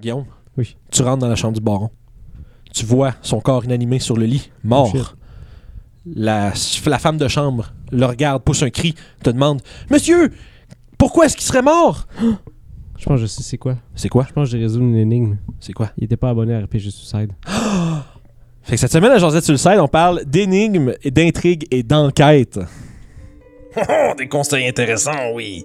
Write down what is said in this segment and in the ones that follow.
Guillaume, Oui. tu rentres dans la chambre du baron. Tu vois son corps inanimé sur le lit, mort. Oh, la, la femme de chambre le regarde, pousse un cri, te demande Monsieur, pourquoi est-ce qu'il serait mort Je pense que je sais c'est quoi. C'est quoi? Je pense que j'ai résolu une énigme. C'est quoi? Il était pas abonné à RPG Suicide. Fait que cette semaine à Josette site, on parle d'énigmes, et d'intrigues et d'enquêtes. Oh, des conseils intéressants, oui.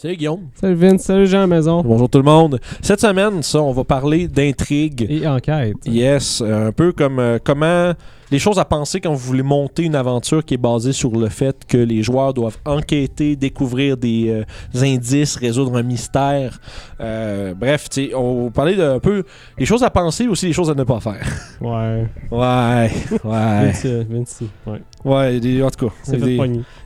Salut Guillaume. Salut Vince, salut Jean maison. Bonjour tout le monde. Cette semaine, ça, on va parler d'intrigues. Et enquête. Yes, un peu comme euh, comment les choses à penser quand vous voulez monter une aventure qui est basée sur le fait que les joueurs doivent enquêter, découvrir des euh, indices, résoudre un mystère. Euh, bref, on parler d'un peu les choses à penser, aussi les choses à ne pas faire. Ouais. Ouais, ouais, euh, ouais. ouais, des- en tout cas, C'est des,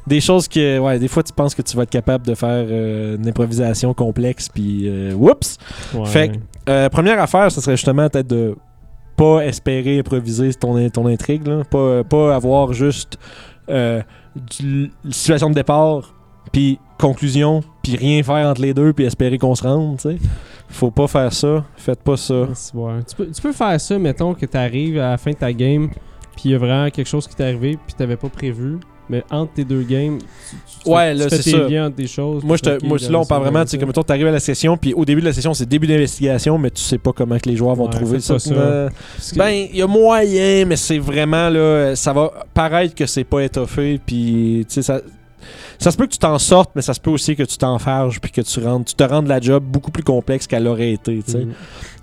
des choses que, ouais, des fois tu penses que tu vas être capable de faire euh, une improvisation complexe, puis whoops. Ouais. Fait que- première affaire, ce serait justement peut-être de pas espérer improviser ton, ton intrigue, là. Pas, pas avoir juste euh, situation de départ, puis conclusion, puis rien faire entre les deux, puis espérer qu'on se rende, tu sais. Faut pas faire ça. Faites pas ça. Tu, peux, tu peux faire ça, mettons que t'arrives à la fin de ta game, puis il y a vraiment quelque chose qui t'est arrivé, puis t'avais pas prévu. Mais entre tes deux games, tu, tu- Ouais, tu là, fais c'est tes ça. liens entre des choses. Moi, je te, moi là, on parle vraiment, tu sais, comme mettons, t'arrives à la session, puis au début de la session, c'est début d'investigation, mais tu sais pas comment que les joueurs vont Ouais, trouver ça. Euh, Ben, il y a moyen, mais c'est vraiment là, ça va paraître que c'est pas étoffé, puis tu sais ça. Ça se peut que tu t'en sortes, mais ça se peut aussi que tu t'enfarges puis que tu rendes, tu te rendes la job beaucoup plus complexe qu'elle aurait été. Mhm.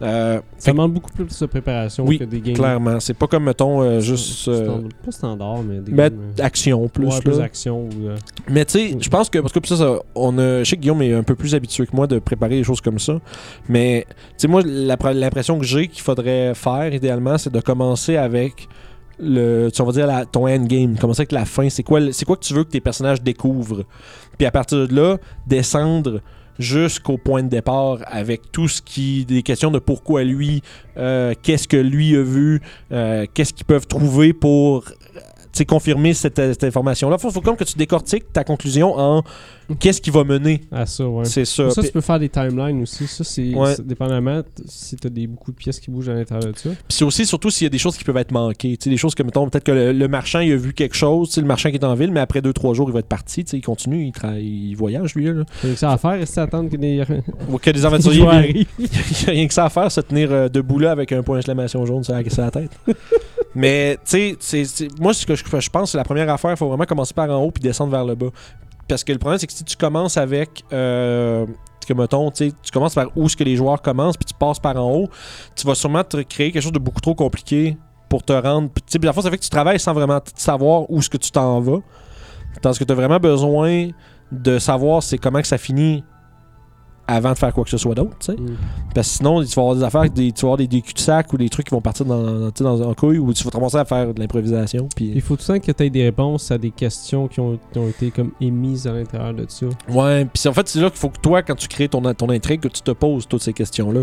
Euh, Ça demande beaucoup plus de préparation Oui, que des games. clairement, c'est pas comme mettons euh, juste euh, Pas standard, mais des mettre games. action plus. ouais, plus là. action. Ou, Mais tu sais, je pense que parce que ça, ça, on a, je sais que Guillaume est un peu plus habitué que moi de préparer des choses comme ça. Mais tu sais, moi, l'impression que j'ai qu'il faudrait faire idéalement, c'est de commencer avec le, tu- on va dire la- ton endgame, commencer avec la fin. C'est quoi, c'est quoi que tu veux que tes personnages découvrent? Puis à partir de là, descendre jusqu'au point de départ avec tout ce qui des questions de pourquoi lui euh, qu'est-ce que lui a vu euh, qu'est-ce qu'ils peuvent trouver pour confirmer cette, cette information là faut, faut comme que tu décortiques ta conclusion en qu'est-ce qui va mener à ça, ouais. c'est ça, Ça, tu peux faire des timelines aussi. Ça, c'est Ouais. dépendamment si t'as des, beaucoup de pièces qui bougent à l'intérieur de ça. Puis c'est aussi, surtout s'il y a des choses qui peuvent être manquées. Tu sais, des choses que, mettons, peut-être que le, le marchand, il a vu quelque chose, tu le marchand qui est en ville, mais après 2-3 jours, il va être parti. tu sais, Il continue, il, travaille, il voyage, lui. Là. T'as que ça à faire, rester à attendre que des, que des aventuriers. Il n'y a rien que ça à faire, se tenir euh, debout là avec un point d'exclamation jaune sur la, sur la tête. Mais, tu sais, moi, ce que je, je pense, c'est la première affaire, il faut vraiment commencer par en haut puis descendre vers le bas. Parce que le problème, c'est que si tu commences avec. Euh, mettons, tu commences par où est-ce que les joueurs commencent, puis tu passes par en haut, tu vas sûrement te créer quelque chose de beaucoup trop compliqué pour te rendre. Tu sais, la fois, ça fait que tu travailles sans vraiment savoir où est-ce que tu t'en vas. Tandis que tu as vraiment besoin de savoir c'est comment que ça finit avant de faire quoi que ce soit d'autre, tu sais. Mm. Parce que sinon, tu vas avoir des affaires, des, tu vas avoir des, des cul-de-sac ou des trucs qui vont partir dans, un couille où tu vas te commencer à faire de l'improvisation. Il Puis... faut tout le temps que tu aies des réponses à des questions qui ont, qui ont été comme émises à l'intérieur de ça. Ouais, puis en fait, c'est là qu'il faut que toi, quand tu crées ton, ton intrigue, que tu te poses toutes ces questions-là.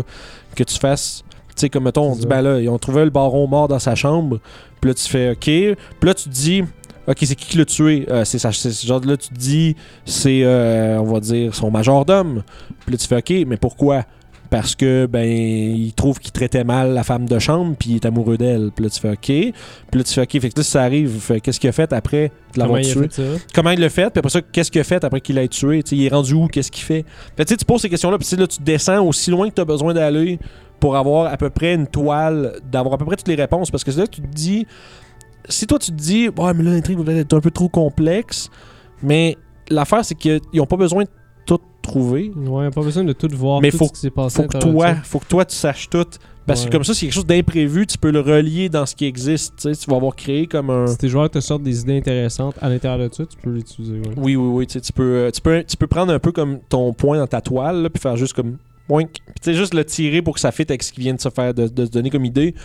Que tu fasses. Tu sais, comme mettons, on dit, ben là, ils ont trouvé le baron mort dans sa chambre. Puis là, tu fais OK. Puis là, tu te dis. Ok, c'est qui qui l'a tué? Euh, c'est ça, c'est genre là, tu te dis, c'est, euh, on va dire, son majordome. Puis là, tu fais ok, mais pourquoi? Parce que, ben, il trouve qu'il traitait mal la femme de chambre, puis il est amoureux d'elle. Puis là, tu fais ok. Puis là, tu fais ok, fait que là, si ça arrive, fait, qu'est-ce qu'il a fait après de l'avoir tué? comment il l'a fait, puis après ça, qu'est-ce qu'il a fait après qu'il l'ait tué, tu sais, il est rendu où, qu'est-ce qu'il fait? Fait tu sais, tu poses ces questions-là, puis tu sais, là, tu descends aussi loin que tu as besoin d'aller pour avoir à peu près une toile, d'avoir à peu près toutes les réponses, parce que c'est là que tu te dis, si toi tu te dis, ouais, mais là, l'intrigue va être un peu trop complexe, mais l'affaire, c'est qu'ils n'ont pas besoin de tout trouver. Ouais, pas besoin de tout voir, Mais tout faut- ce qui s'est passé. Faut que toi, faut que toi tu saches tout. Parce Ouais. que comme ça, c'est quelque chose d'imprévu, tu peux le relier dans ce qui existe. Tu sais, tu vas avoir créé comme un. Si tes joueurs te sortent des idées intéressantes à l'intérieur de ça, tu peux l'utiliser. Ouais. Oui, oui, oui. Tu, sais, tu peux, euh, tu, peux, tu peux prendre un peu comme ton point dans ta toile, là, puis faire juste comme. Boink. Puis tu sais, juste le tirer pour que ça fitte avec ce qui vient de se faire, de, de se donner comme idée.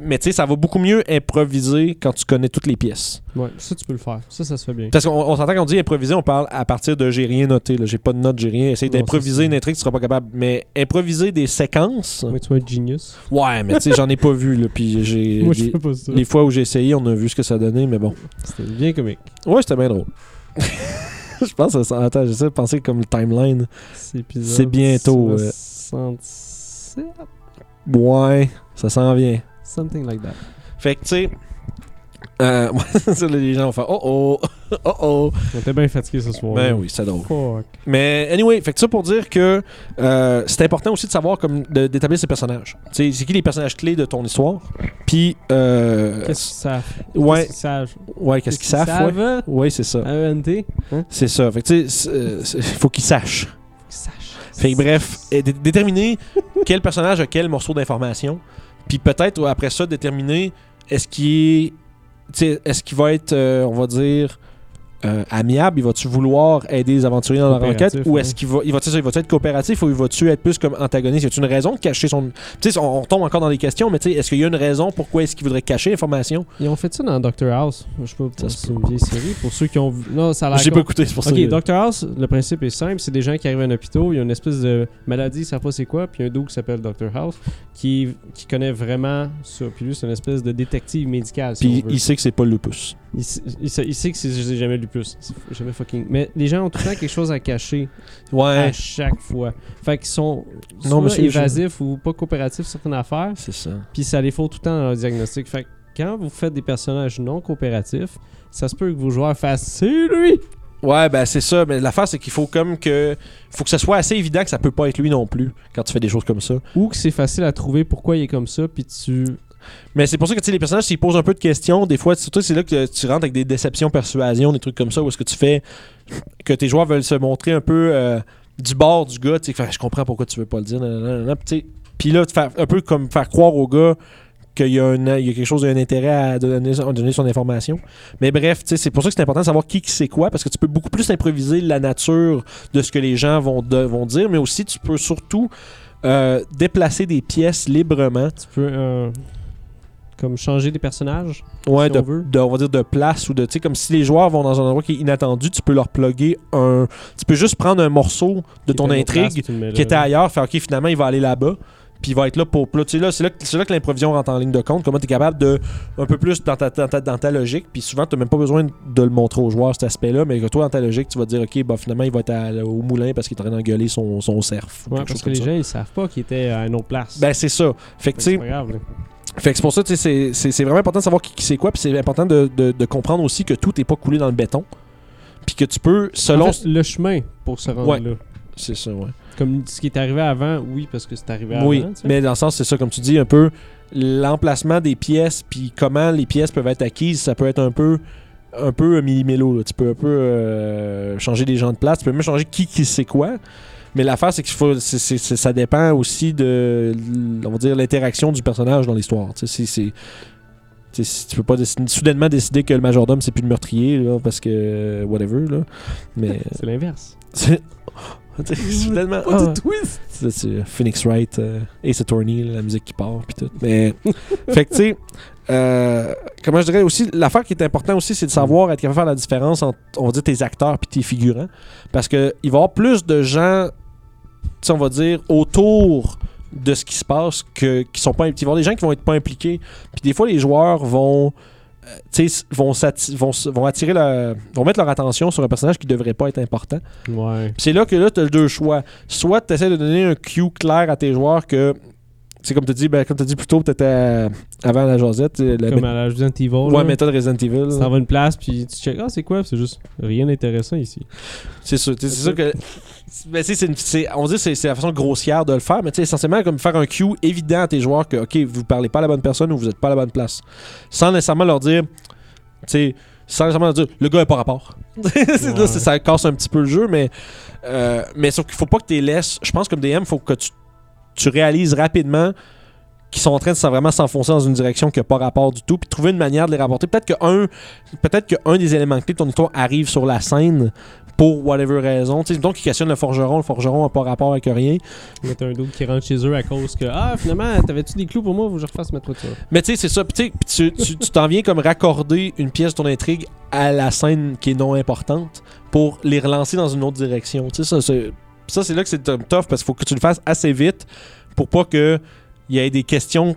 Mais tu sais, ça va beaucoup mieux improviser quand tu connais toutes les pièces. Ouais, ça, tu peux le faire. Ça, ça se fait bien. Parce qu'on on s'entend quand on dit improviser, on parle à partir de j'ai rien noté. là. J'ai pas de notes, j'ai rien. Essaye d'improviser une intrigue, tu seras pas capable. Mais improviser des séquences. Ouais, tu vas être genius. Ouais, mais tu sais, j'en ai pas vu. Là, puis j'ai. Moi, je les- fais pas ça. les fois où j'ai essayé, on a vu ce que ça donnait, mais bon. C'était bien comique. Ouais, c'était bien drôle. je pense que ça. Attends, j'essaie de penser comme le timeline. C'est bientôt, euh, 66. concept. Ouais, ça s'en vient. Something like that. Fait que, tu sais. Euh, les gens vont faire Oh oh, oh oh. On était bien fatigué ce soir. Ben oui, c'est drôle. Fuck. Mais anyway, fait que ça pour dire que euh, c'est important aussi de savoir comme d'établir ses personnages. C'est qui les personnages clés de ton histoire? Puis, euh, Qu'est-ce qu'ils savent? ouais, Qu'est-ce qu'ils savent? ouais, qu'est-ce qu'ils savent, ouais. Ouais, c'est ça. AENT? Hein? C'est ça. Fait que tu sais, c'est- euh, faut qu'ils sachent. Qu'ils sachent. Fait que bref, déterminer quel personnage a quel morceau d'information. Puis peut-être après ça, déterminer est-ce qu'il est. Est-ce qu'il va être, euh, on va dire, euh, amiable? Il va-tu vouloir aider les aventuriers dans leur enquête Ou est-ce qu'il va, il va, il va être coopératif ou il va-tu être plus comme antagoniste? Y a-tu une raison de cacher son. Tu sais, on, on tombe encore dans les questions, mais tu sais, est-ce qu'il y a une raison pourquoi est-ce qu'il voudrait cacher l'information? Ils ont fait ça dans Doctor House. Je sais pas, c'est une vieille série. Pour ceux qui ont vu. Non, ça a l'air. J'ai pas écouté, c'est pour ça. Ok, Doctor House, le principe est simple. C'est des gens qui arrivent à un hôpital, il y a une espèce de maladie, ils savent pas c'est quoi, puis il y a un dude qui s'appelle Doctor House qui, qui connaît vraiment ça. Puis lui, c'est une espèce de détective médical. Si Puis il sait que c'est pas le lupus. Il, il sait, il sait que c'est jamais lu plus. Jamais fucking. Mais les gens ont tout le temps quelque chose à cacher Ouais, à chaque fois. Fait qu'ils sont Non, soit évasifs ou pas coopératifs sur certaines affaires. c'est ça. Puis ça les faut tout le temps dans leur diagnostic. Fait que quand vous faites des personnages non coopératifs, ça se peut que vos joueurs fassent c'est lui. Ouais, ben c'est ça. Mais l'affaire, c'est qu'il faut comme que. faut que ce soit assez évident que ça peut pas être lui non plus quand tu fais des choses comme ça. Ou que c'est facile à trouver pourquoi il est comme ça, puis tu. Mais c'est pour ça que les personnages, s'ils posent un peu de questions, des fois, surtout, c'est là que tu rentres avec des déceptions, persuasion, des trucs comme ça, où est-ce que tu fais que tes joueurs veulent se montrer un peu euh, du bord du gars, tu sais, je comprends pourquoi tu veux pas le dire. Puis, là, un peu comme faire croire au gars qu'il y, y a quelque chose, il y a un intérêt à donner, à donner son information. Mais bref, c'est pour ça que c'est important de savoir qui sait quoi, parce que tu peux beaucoup plus improviser la nature de ce que les gens vont, vont dire, mais aussi tu peux surtout euh, déplacer des pièces librement. Tu peux euh, comme changer des personnages. Ouais, Si de, on veut. de- on va dire de place ou de, tu sais, comme si les joueurs vont dans un endroit qui est inattendu, tu peux leur plugger un. Tu peux juste prendre un morceau de Qui ton place, intrigue qui là. était ailleurs, faire ok, finalement, il va aller là-bas. Puis il va être là pour. là, tu sais, là, c'est là, là que l'improvision rentre en ligne de compte. Comment tu es capable de. Un peu plus dans ta, dans ta, dans ta logique. Puis souvent, tu même pas besoin de le montrer aux joueurs, cet aspect-là. Mais que toi, dans ta logique, tu vas te dire, ok, bah, finalement, il va être à- au moulin parce qu'il est en train d'engueuler son, son cerf. ou Ouais, parce que les ça. gens ils savent pas qu'il était à une autre place. Ben, c'est ça. Fait que, tu sais, là. Fait que c'est pour ça, c'est- c'est c'est vraiment important de savoir qui, qui c'est quoi, puis c'est important de, de- de comprendre aussi que tout n'est pas coulé dans le béton, puis que tu peux, selon... En fait, le chemin pour se rendre Ouais. là. c'est ça, ouais. Comme ce qui est arrivé avant, oui, parce que c'est arrivé oui, avant. sais. mais dans le sens, c'est ça, comme tu dis, un peu, l'emplacement des pièces, puis comment les pièces peuvent être acquises, ça peut être un peu un peu millimélo, tu peux un peu euh, changer des gens de place, tu peux même changer qui qui sait quoi, mais l'affaire c'est qu'il faut, c'est- c'est- c'est- ça dépend aussi de, on va dire, l'interaction du personnage dans l'histoire, tu sais, c'est- c'est... tu sais, si tu peux pas décider- soudainement décider que le majordome c'est plus le meurtrier là, parce que whatever là mais C'est l'inverse. soudainement Pas ah, de twist! c'est c'est Phoenix Wright, euh, Ace Attorney, là, la musique qui part, puis tout. Mais, fait que, tu sais, euh, comment je dirais aussi, l'affaire qui est importante aussi, c'est de savoir être capable de faire la différence entre, on va dire, tes acteurs puis tes figurants. Parce qu'il va y avoir plus de gens, on va dire, autour de ce qui se passe que, qui sont pas impliqués. Il va y avoir des gens qui vont être pas impliqués. Puis des fois, les joueurs vont. euh, vont, vont, vont attirer la, vont mettre leur attention sur un personnage qui devrait pas être important. Ouais. C'est là que là, tu as deux choix. Soit tu essaies de donner un cue clair à tes joueurs que. C'est comme tu dis, ben, comme tu dit plus tôt, tu étais avant la Josette. euh, La Comme à la Resident Evil. ouais, là. méthode Resident Evil. Vas à une place, puis tu check. Ah, c'est quoi? C'est juste rien d'intéressant ici. C'est sûr. C'est sûr que. Ben, tu sais, c'est on dit que c'est c'est la façon grossière de le faire, mais tu sais, essentiellement, comme faire un cue évident à tes joueurs que, OK, vous parlez pas à la bonne personne ou vous êtes pas à la bonne place. Sans nécessairement leur dire. Tu sais, sans nécessairement leur dire, le gars est pas rapport. Là, ça casse un petit peu le jeu, mais. euh, mais sauf qu'il faut pas que tu les laisses. Je pense comme DM, il faut que tu, tu réalises rapidement qu'ils sont en train de vraiment s'enfoncer dans une direction qui n'a pas rapport du tout, puis trouver une manière de les rapporter. Peut-être que un, peut-être que un des éléments clés de ton histoire arrive sur la scène pour whatever raison. Tu sais, donc, qui questionne le forgeron, le forgeron n'a pas rapport avec rien. Mettre un doute qui rentre chez eux à cause que Ah, finalement, t'avais-tu des clous pour moi? Faut que je refasse ma toiture. Mais tu sais, c'est ça. Puis tu t'en viens comme raccorder une pièce de ton intrigue à la scène qui est non importante pour les relancer dans une autre direction. Tu sais, ça, c'est, ça, c'est là que c'est tough parce qu'il faut que tu le fasses assez vite pour pas que il y ait des questions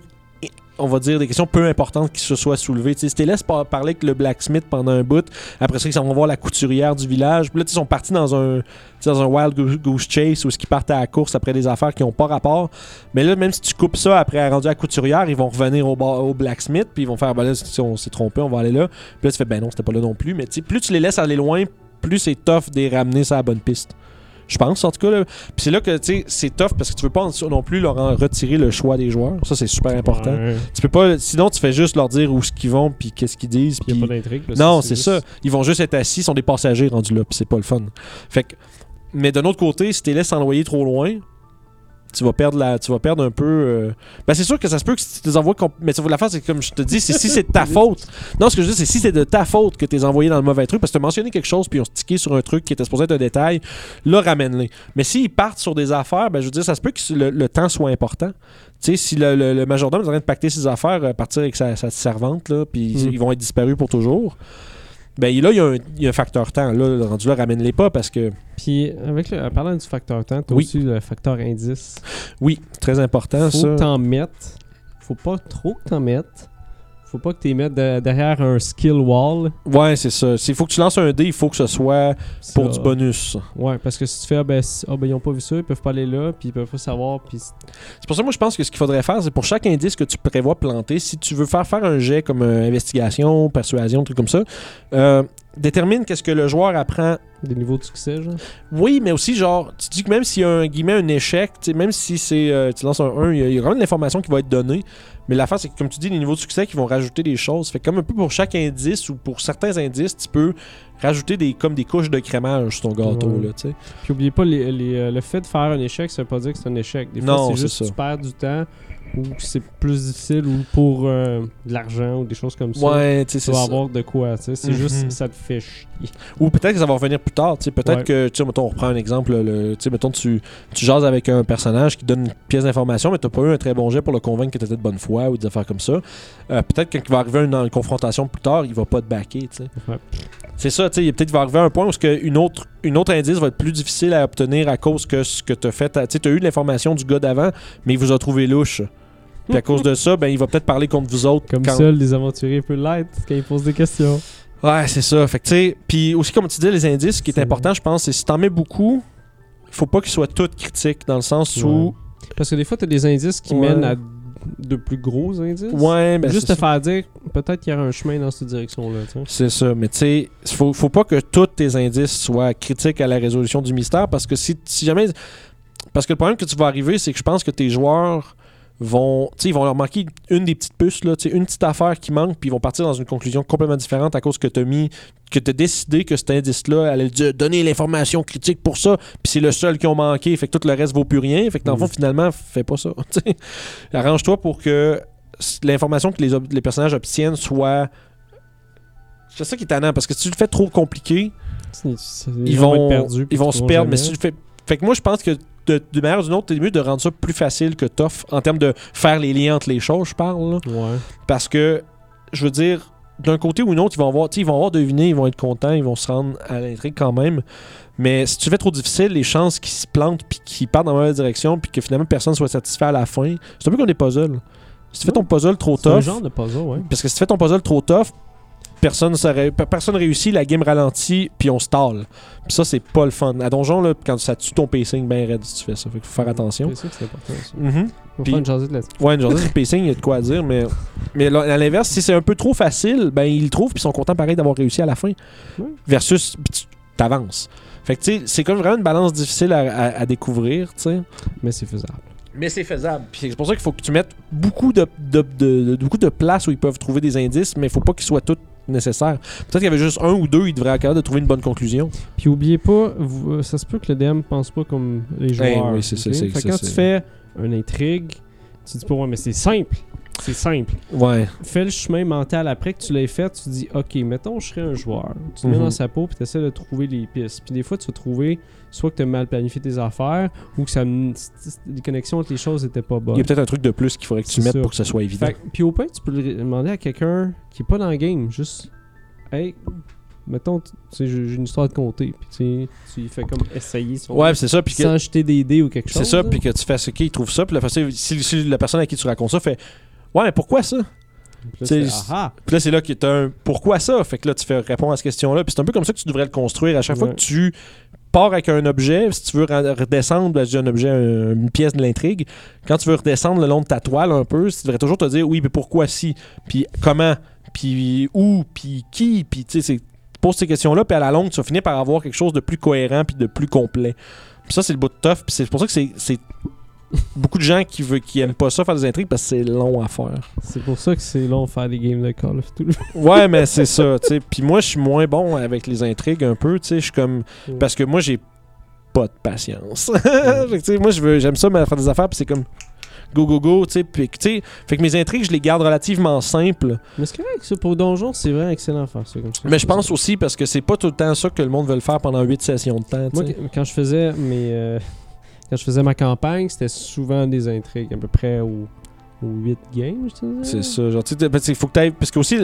on va dire, des questions peu importantes qui se soient soulevées. Tu sais, si tu les laisses par- parler avec le blacksmith pendant un bout, après ça, ils vont voir la couturière du village. Puis là, ils sont partis dans un, dans un wild goose- chase où ils partent à la course après des affaires qui n'ont pas rapport. Mais là, même si tu coupes ça après rendu à la couturière, ils vont revenir au, blacksmith, puis ils vont faire, ben là, si on s'est trompé, on va aller là. Puis là, tu fais, ben non, c'était pas là non plus. Mais plus tu les laisses aller loin, plus c'est tough de les ramener sur la bonne piste. Je pense, en tout cas. là. Puis c'est là que, tu sais, c'est tough parce que tu veux pas non plus leur en retirer le choix des joueurs. Ça, c'est super important. Ouais. Tu peux pas, sinon, tu fais juste leur dire où ce qu'ils vont, puis qu'est-ce qu'ils disent. Puis il n'y a pas d'intrigue. non, c'est juste- ça. Ils vont juste être assis, ils sont des passagers rendus là, puis c'est pas le fun. Fait que, mais d'un autre côté, si tu les laisses envoyer trop loin, tu vas perdre la, tu vas perdre un peu. euh, Ben c'est sûr que ça se peut que si tu les envoies, mais ça vaut la faire, c'est comme je te dis, c'est si c'est de ta faute. Non, ce que je dis, c'est si c'est de ta faute que tu les envoyé dans le mauvais truc, parce que tu as mentionné quelque chose puis ils ont stické sur un truc qui était supposé être un détail, là ramène-les. Mais s'ils partent sur des affaires, ben je veux dire, ça se peut que le, le temps soit important. Tu sais, si le, le- le majordome est en train de pacter ses affaires, euh, partir avec sa, sa servante, là, puis Mm. ils vont être disparus pour toujours. Ben là, il y, a un- il y a un facteur temps. Là, rendu là, ramène-les pas parce que, Puis, avec le, en parlant du facteur temps, t'as Oui. aussi le facteur indice. oui, très important Faut ça. que t'en mettes. Faut pas trop que t'en mettes. Faut pas que t'es mettes de- derrière un skill wall. Ouais, c'est ça. Il faut que tu lances un dé, il faut que ce soit pour Ça- du bonus. Ouais, parce que si tu fais, ah ben, si- ah, ben, ils ont pas vu ça, ils peuvent pas aller là, puis ils peuvent pas savoir, puis c'est- pour ça, moi, je pense que ce qu'il faudrait faire, c'est pour chaque indice que tu prévois planter, si tu veux faire faire un jet comme euh, investigation, persuasion, truc comme ça, euh, détermine qu'est-ce que le joueur apprend. des niveaux de succès, genre. Oui, mais aussi, genre, tu dis que même s'il y a un, guillemets, un échec, même si c'est euh, tu lances un 1, il y, y a vraiment de l'information qui va être donnée. Mais l'affaire, c'est que, comme tu dis, les niveaux de succès qui vont rajouter des choses. Fait comme un peu pour chaque indice ou pour certains indices, tu peux rajouter des, comme des couches de crémage sur ton gâteau, Ouais. là, tu sais. Puis oubliez pas, les, les, euh, le fait de faire un échec, ça veut pas dire que c'est un échec. Des fois, Non, c'est c'est juste ça. que tu perds du temps, ou c'est plus difficile, ou pour euh, de l'argent, ou des choses comme ça. Ouais, tu sais, vas ça. avoir de quoi, tu sais. C'est Mhm. juste, ça te fait chier. Ou peut-être que ça va revenir plus tard. tu sais. Peut-être Ouais. que, tu sais, mettons, on reprend un exemple. Le, tu sais, mettons, tu, tu jases avec un personnage qui donne une pièce d'information, mais tu pas eu un très bon jet pour le convaincre que tu étais de bonne foi ou des affaires comme ça. Euh, peut-être que quand il va arriver une, une confrontation plus tard, il va pas te backer. tu sais. Ouais. C'est ça, tu sais. Peut-être qu'il va arriver un point où ce que une autre, une autre indice va être plus difficile à obtenir à cause que ce que tu as fait. Tu sais, tu as eu de l'information du gars d'avant, mais il vous a trouvé louche. Puis à cause de ça, ben, il va peut-être parler contre vous autres. Comme quand- seuls les aventuriers peuvent l'être quand ils posent des questions. Ouais, c'est ça. Fait que tu sais, puis aussi comme tu dis les indices, ce qui est important, je pense, c'est si t'en mets beaucoup, faut pas qu'ils soient tous critiques dans le sens où. Parce que des fois, t'as des indices qui Ouais. mènent à de plus gros indices. ouais, ben Juste te faire dire, peut-être qu'il y aura un chemin dans cette direction-là. C'est ça, mais tu sais, faut, faut pas que tous tes indices soient critiques à la résolution du mystère parce que si, si jamais. Parce que le problème que tu vas arriver, c'est que je pense que tes joueurs vont. Ils vont leur manquer une des petites puces, là, une petite affaire qui manque, puis ils vont partir dans une conclusion complètement différente à cause que tu as mis. que tu as décidé que cet indice-là allait dire- donner l'information critique pour ça, puis c'est le seul qui ont manqué, fait que tout le reste vaut plus rien. Fait que dans le fond, Mhm. finalement, fais pas ça. Arrange-toi pour que l'information que les, personnages obtiennent soit. C'est ça qui est tannant, parce que si tu le fais trop compliqué, ils vont, ils vont se perdre. Mais si tu le fais. Fait que moi, je pense que de, manière ou d'une autre, c'est mieux de rendre ça plus facile que tough en termes de faire les liens entre les choses, je parle. là. Ouais. Parce que, je veux dire, d'un côté ou d'un autre, ils vont avoir, ils vont avoir deviné, ils vont être contents, ils vont se rendre à l'intrigue quand même. Mais si tu fais trop difficile, les chances qu'ils se plantent puis qu'ils partent dans la mauvaise direction puis que finalement personne soit satisfait à la fin, c'est un peu comme des puzzles. Si tu fais ton puzzle trop C'est un tough, genre de puzzle, ouais. parce que si tu fais ton puzzle trop tough, personne ne personne réussit, la game ralentit, puis on stall. Puis ça, c'est pas le fun. À donjon, là, quand ça tue ton pacing bien raide si tu fais ça. Fait qu'il faut faire attention. C'est sûr que c'est important, ça. On Puis- va faire une jasette là-dessus. Ouais, une le pacing, il y a de quoi à dire, mais, mais là, à l'inverse, si c'est un peu trop facile, ben ils le trouvent puis ils sont contents pareil d'avoir réussi à la fin. Versus, t'avances. Fait que tu sais, c'est comme vraiment une balance difficile à, à- à découvrir, tu sais. Mais c'est faisable. Mais c'est faisable. Puis c'est pour ça qu'il faut que tu mettes beaucoup de, de, de- de- beaucoup de places où ils peuvent trouver des indices, mais il faut pas qu'ils soient tous nécessaires. Peut-être qu'il y avait juste un ou deux, ils devraient être capables de trouver une bonne conclusion. Puis oubliez pas, vous- euh, ça se peut que le DM pense pas comme les joueurs. oui, c'est ça, Fait quand tu fais une intrigue, tu dis pas, ouais, mais c'est simple. C'est simple. Ouais. Fais le chemin mental après que tu l'aies fait, tu dis, ok, mettons, je serais un joueur. Tu te mets Mhm. dans sa peau puis tu essaies de trouver les pistes. Puis des fois, tu vas trouver soit que tu as mal planifié tes affaires ou que ça, les connexions entre les choses n'étaient pas bonnes. Il y a peut-être un truc de plus qu'il faudrait que tu mettes ça. pour que ce soit évident. Fait puis au pire, tu peux le demander à quelqu'un qui est pas dans le game. Juste, hey, mettons, tu sais, j'ai une histoire de compter. Puis tu tu fais comme essayer son- Ouais, c'est ça. Puis que- sans jeter des dés ou quelque chose. C'est ça, puis que tu fais ce qu'il trouve ça, puis la, si, si la personne à qui tu racontes ça fait Ouais, mais pourquoi ça? Puis là, C'est- tu ah ah! Puis là, c'est là que t'as un pourquoi ça? Fait que là, tu fais répondre à cette question-là. Puis c'est un peu comme ça que tu devrais le construire. À chaque fois que tu pars avec un objet, si tu veux re- redescendre, ben, je dis un objet, un- une pièce de l'intrigue, quand tu veux redescendre le long de ta toile un peu, tu devrais toujours te dire oui, mais pourquoi si, puis comment, puis où, puis qui, puis tu sais, pose ces questions-là, puis à la longue, tu vas finir par avoir quelque chose de plus cohérent puis de plus complet. Puis ça, c'est le bout de tough, puis c'est pour ça que c'est beaucoup de gens qui, veulent, qui aiment pas ça faire des intrigues parce que c'est long à faire. C'est pour ça que c'est long de faire des games de Call of Duty. Ouais, mais c'est ça, tu sais. Puis moi, je suis moins bon avec les intrigues un peu, tu sais. Je suis comme. Ouais. Parce que moi, j'ai pas de patience. Que, moi, je veux, j'aime ça, mais faire des affaires, puis c'est comme. Go, go, go, tu sais. Puis, tu sais. Fait que mes intrigues, je les garde relativement simples. Mais c'est correct, ça. Pour Donjon, c'est vraiment excellent de faire ça comme ça. Mais je pense aussi parce que c'est pas tout le temps ça que le monde veut le faire pendant 8 sessions de temps, Moi, quand je faisais mes. euh, quand je faisais ma campagne, c'était souvent des intrigues, à peu près au, au 8 games, je. C'est ça. Genre, tu sais, faut que Parce que aussi,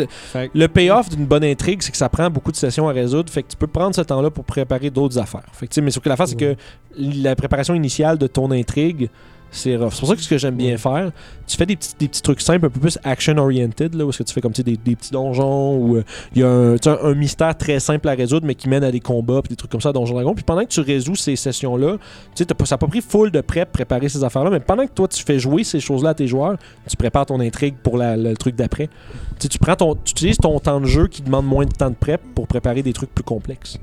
le, payoff d'une bonne intrigue, c'est que ça prend beaucoup de sessions à résoudre. Fait que tu peux prendre ce temps-là pour préparer d'autres affaires. Fait que, mais sauf que l'affaire, c'est que la préparation initiale de ton intrigue, c'est rough. C'est pour ça que ce que j'aime bien faire, tu fais des petits, des petits trucs simples, un peu plus action-oriented, là, où est-ce que tu fais comme des, des petits donjons, ou euh, il y a un, mystère très simple à résoudre, mais qui mène à des combats, puis des trucs comme ça à Donjon Dragon. Puis pendant que tu résous ces sessions-là, tu sais, t'as pas- ça n'a pas pris full de prep préparer ces affaires-là, mais pendant que toi, tu fais jouer ces choses-là à tes joueurs, tu prépares ton intrigue pour la- le truc d'après. Tu sais, tu prends ton, tu utilises ton temps de jeu qui demande moins de temps de prep pour préparer des trucs plus complexes.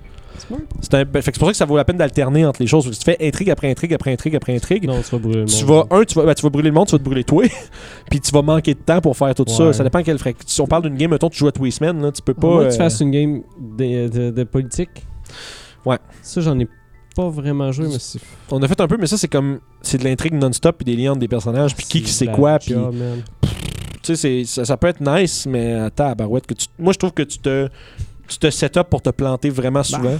C'est un- fait que c'est pour ça que ça vaut la peine d'alterner entre les choses. Si tu fais intrigue après intrigue après intrigue après intrigue, Non, tu vas brûler le tu monde. vas, un, tu vas, ben, tu vas brûler le monde, tu vas te brûler toi, puis tu vas manquer de temps pour faire tout ça. Ouais. Ça dépend quelle fréquence. Si on parle d'une game, mettons, tu joues à tous les semaines, là, tu peux pas. moins que tu euh, fasses une game de, de- de politique? Ouais. Ça, j'en ai pas vraiment joué, mais c'est. On a fait un peu, mais ça, c'est comme. C'est de l'intrigue non-stop, puis des liens entre des personnages, puis qui qui sait la quoi, puis. Tu sais, c'est- ça, ça peut être nice, mais attends, barouette, que tu, moi, je trouve que tu te. Tu te set up pour te planter vraiment souvent?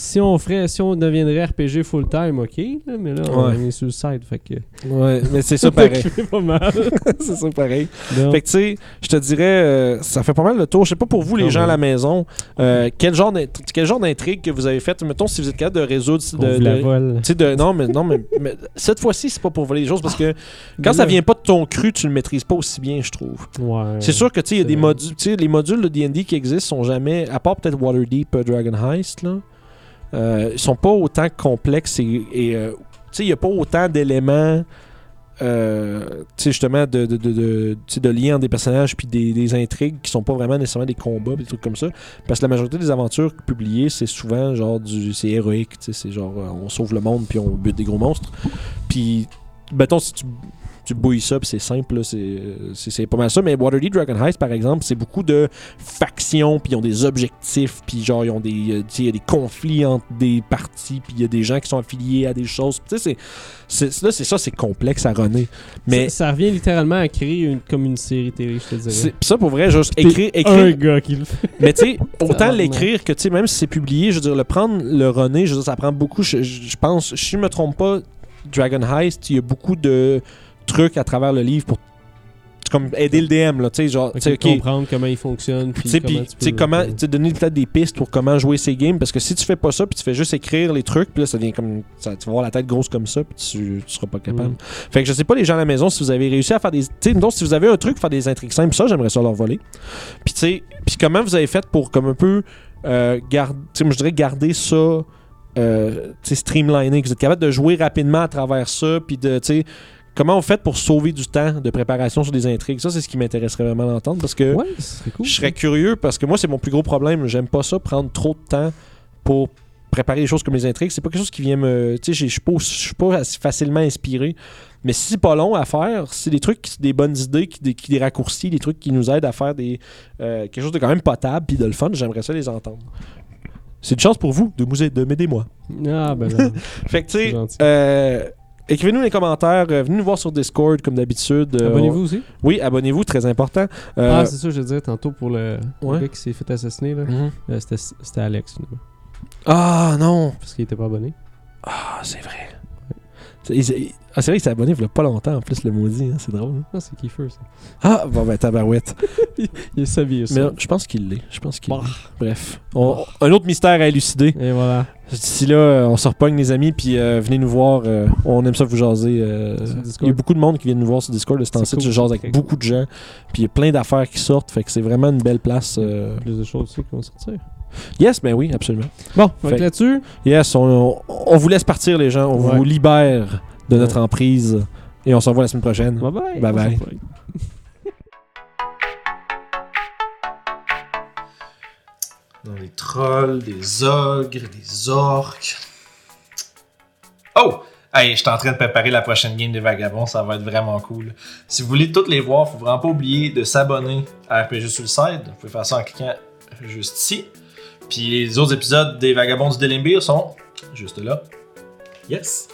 Si on ferait, si on deviendrait RPG full time, ok, là, mais là, on Ouais. est sur le side, fait que. Ouais, mais c'est ça pareil. C'est pas mal. c'est ça pareil. Fait que tu sais, je te dirais, euh, ça fait pas mal le tour. Je sais pas pour vous, les Ah gens ouais. à la maison, euh, quel genre d'intrigue que vous avez fait Mettons, si vous êtes capable de résoudre. On De, la de- vole. de- non, mais, non mais, mais cette fois-ci, c'est pas pour voler les choses parce que quand Mais ça vient pas de ton cru, tu le maîtrises pas aussi bien, je trouve. Ouais. C'est sûr que tu sais, il y a des modules, tu sais, les modules de D&D qui existent sont jamais, à part peut-être Waterdeep, euh, Dragon Heist, là, euh, sont pas autant complexes et, et, euh, il y a pas autant d'éléments, euh, justement, de, de, de, de, liens des personnages puis des, des intrigues qui sont pas vraiment nécessairement des combats des trucs comme ça. Parce que la majorité des aventures publiées, c'est souvent genre du, c'est héroïque, c'est genre, euh, on sauve le monde puis on bute des gros monstres. Puis, mettons, si tu tu bouilles ça, puis c'est simple, là, c'est, pas mal ça. Mais Waterdeep Dragon Heist, par exemple, c'est beaucoup de factions, puis ils ont des objectifs, puis genre, ils ont des, euh, il y a des conflits entre des parties, puis il y a des gens qui sont affiliés à des choses. Tu sais, c'est, là, c'est ça, c'est complexe à runner. Mais ça, ça revient littéralement à créer une, comme une série télé, je te c'est, dirais. pis ça, pour vrai, juste Puis écrire, Un écrire gars qui le fait. mais tu sais, autant l'écrire que, tu sais, même si c'est publié, je veux dire, le prendre, le runner, je veux dire, ça prend beaucoup. Je, je- je pense, si je me trompe pas, Dragon Heist, il y a beaucoup de trucs à travers le livre pour comme aider le DM, là, tu sais, genre, comprendre comment il fonctionne. Puis sais, comment tu comment, donner peut-être des pistes pour comment jouer ces games, parce que si tu fais pas ça, puis tu fais juste écrire les trucs, puis là, ça devient comme, ça, tu vas avoir la tête grosse comme ça, puis tu, tu seras pas capable. Mm. Fait que je sais pas, les gens à la maison, si vous avez réussi à faire des. Tu sais, mettons, si vous avez un truc faire des intrigues simples, ça, j'aimerais ça leur voler. Puis, tu sais, puis comment vous avez fait pour, comme un peu, euh, garder. Je dirais garder ça. Euh, streamliné, que vous êtes capable de jouer rapidement à travers ça, puis de, tu sais, comment vous faites pour sauver du temps de préparation sur des intrigues? Ça, c'est ce qui m'intéresserait vraiment d'entendre, parce que Ouais, cool. je serais curieux, parce que moi, c'est mon plus gros problème. J'aime pas ça, prendre trop de temps pour préparer les choses comme les intrigues. C'est pas quelque chose qui vient me. Tu sais, je suis pas, je suis pas assez facilement inspiré. Mais si c'est pas long à faire, c'est des trucs, des bonnes idées, qui, des, qui des raccourcis, des trucs qui nous aident à faire des euh, quelque chose de quand même potable puis de le fun, j'aimerais ça les entendre. C'est une chance pour vous de m'aider moi. Ah, ben là. Fait que tu sais, euh, écrivez-nous les commentaires, euh, venez nous voir sur Discord comme d'habitude. Euh, Abonnez-vous aussi. Oui, abonnez-vous, très important. Euh, Ah, c'est ça, je disais tantôt pour le, le Ouais. gars qui s'est fait assassiner. là. mhm. C'était Alex, Ah non, parce qu'il était pas abonné. Ah, c'est vrai. Il- il- Ah, c'est vrai qu'il s'est abonné il y a pas longtemps en plus, le maudit. hein, C'est drôle. hein. Ah, c'est Kiefer, ça. Ah, bon, ben, tabarouette. Il est savié, Mais ça. je pense qu'il l'est. Je pense qu'il Bah. Bref. On- Un autre mystère à élucider. Et voilà. D'ici là, euh, on se repogne, les amis, puis euh, venez nous voir. euh, on aime ça vous jaser. euh, Il y a beaucoup de monde qui vient nous voir sur Discord. de ce temps-ci, cool. je jase avec C'est beaucoup de gens. Puis il y a plein d'affaires qui sortent. Fait que c'est vraiment une belle place. Plus de choses aussi qui vont sortir. Yes, ben oui, absolument. Bon, fait Fait- là-dessus, Yes, on, on- on vous laisse partir, les gens. On Ouais. vous libère de notre Ouais. emprise. Et on se revoit la semaine prochaine. bye bye. Bye bye. Dans les trolls, des ogres, des orques. Oh! Hey, je suis en train de préparer la prochaine game des Vagabonds, ça va être vraiment cool. Si vous voulez toutes les voir, faut vraiment pas oublier de s'abonner à RPG Suicide. Vous pouvez faire ça en cliquant juste ici. Puis les autres épisodes des Vagabonds du Delimbir sont juste là. Yes!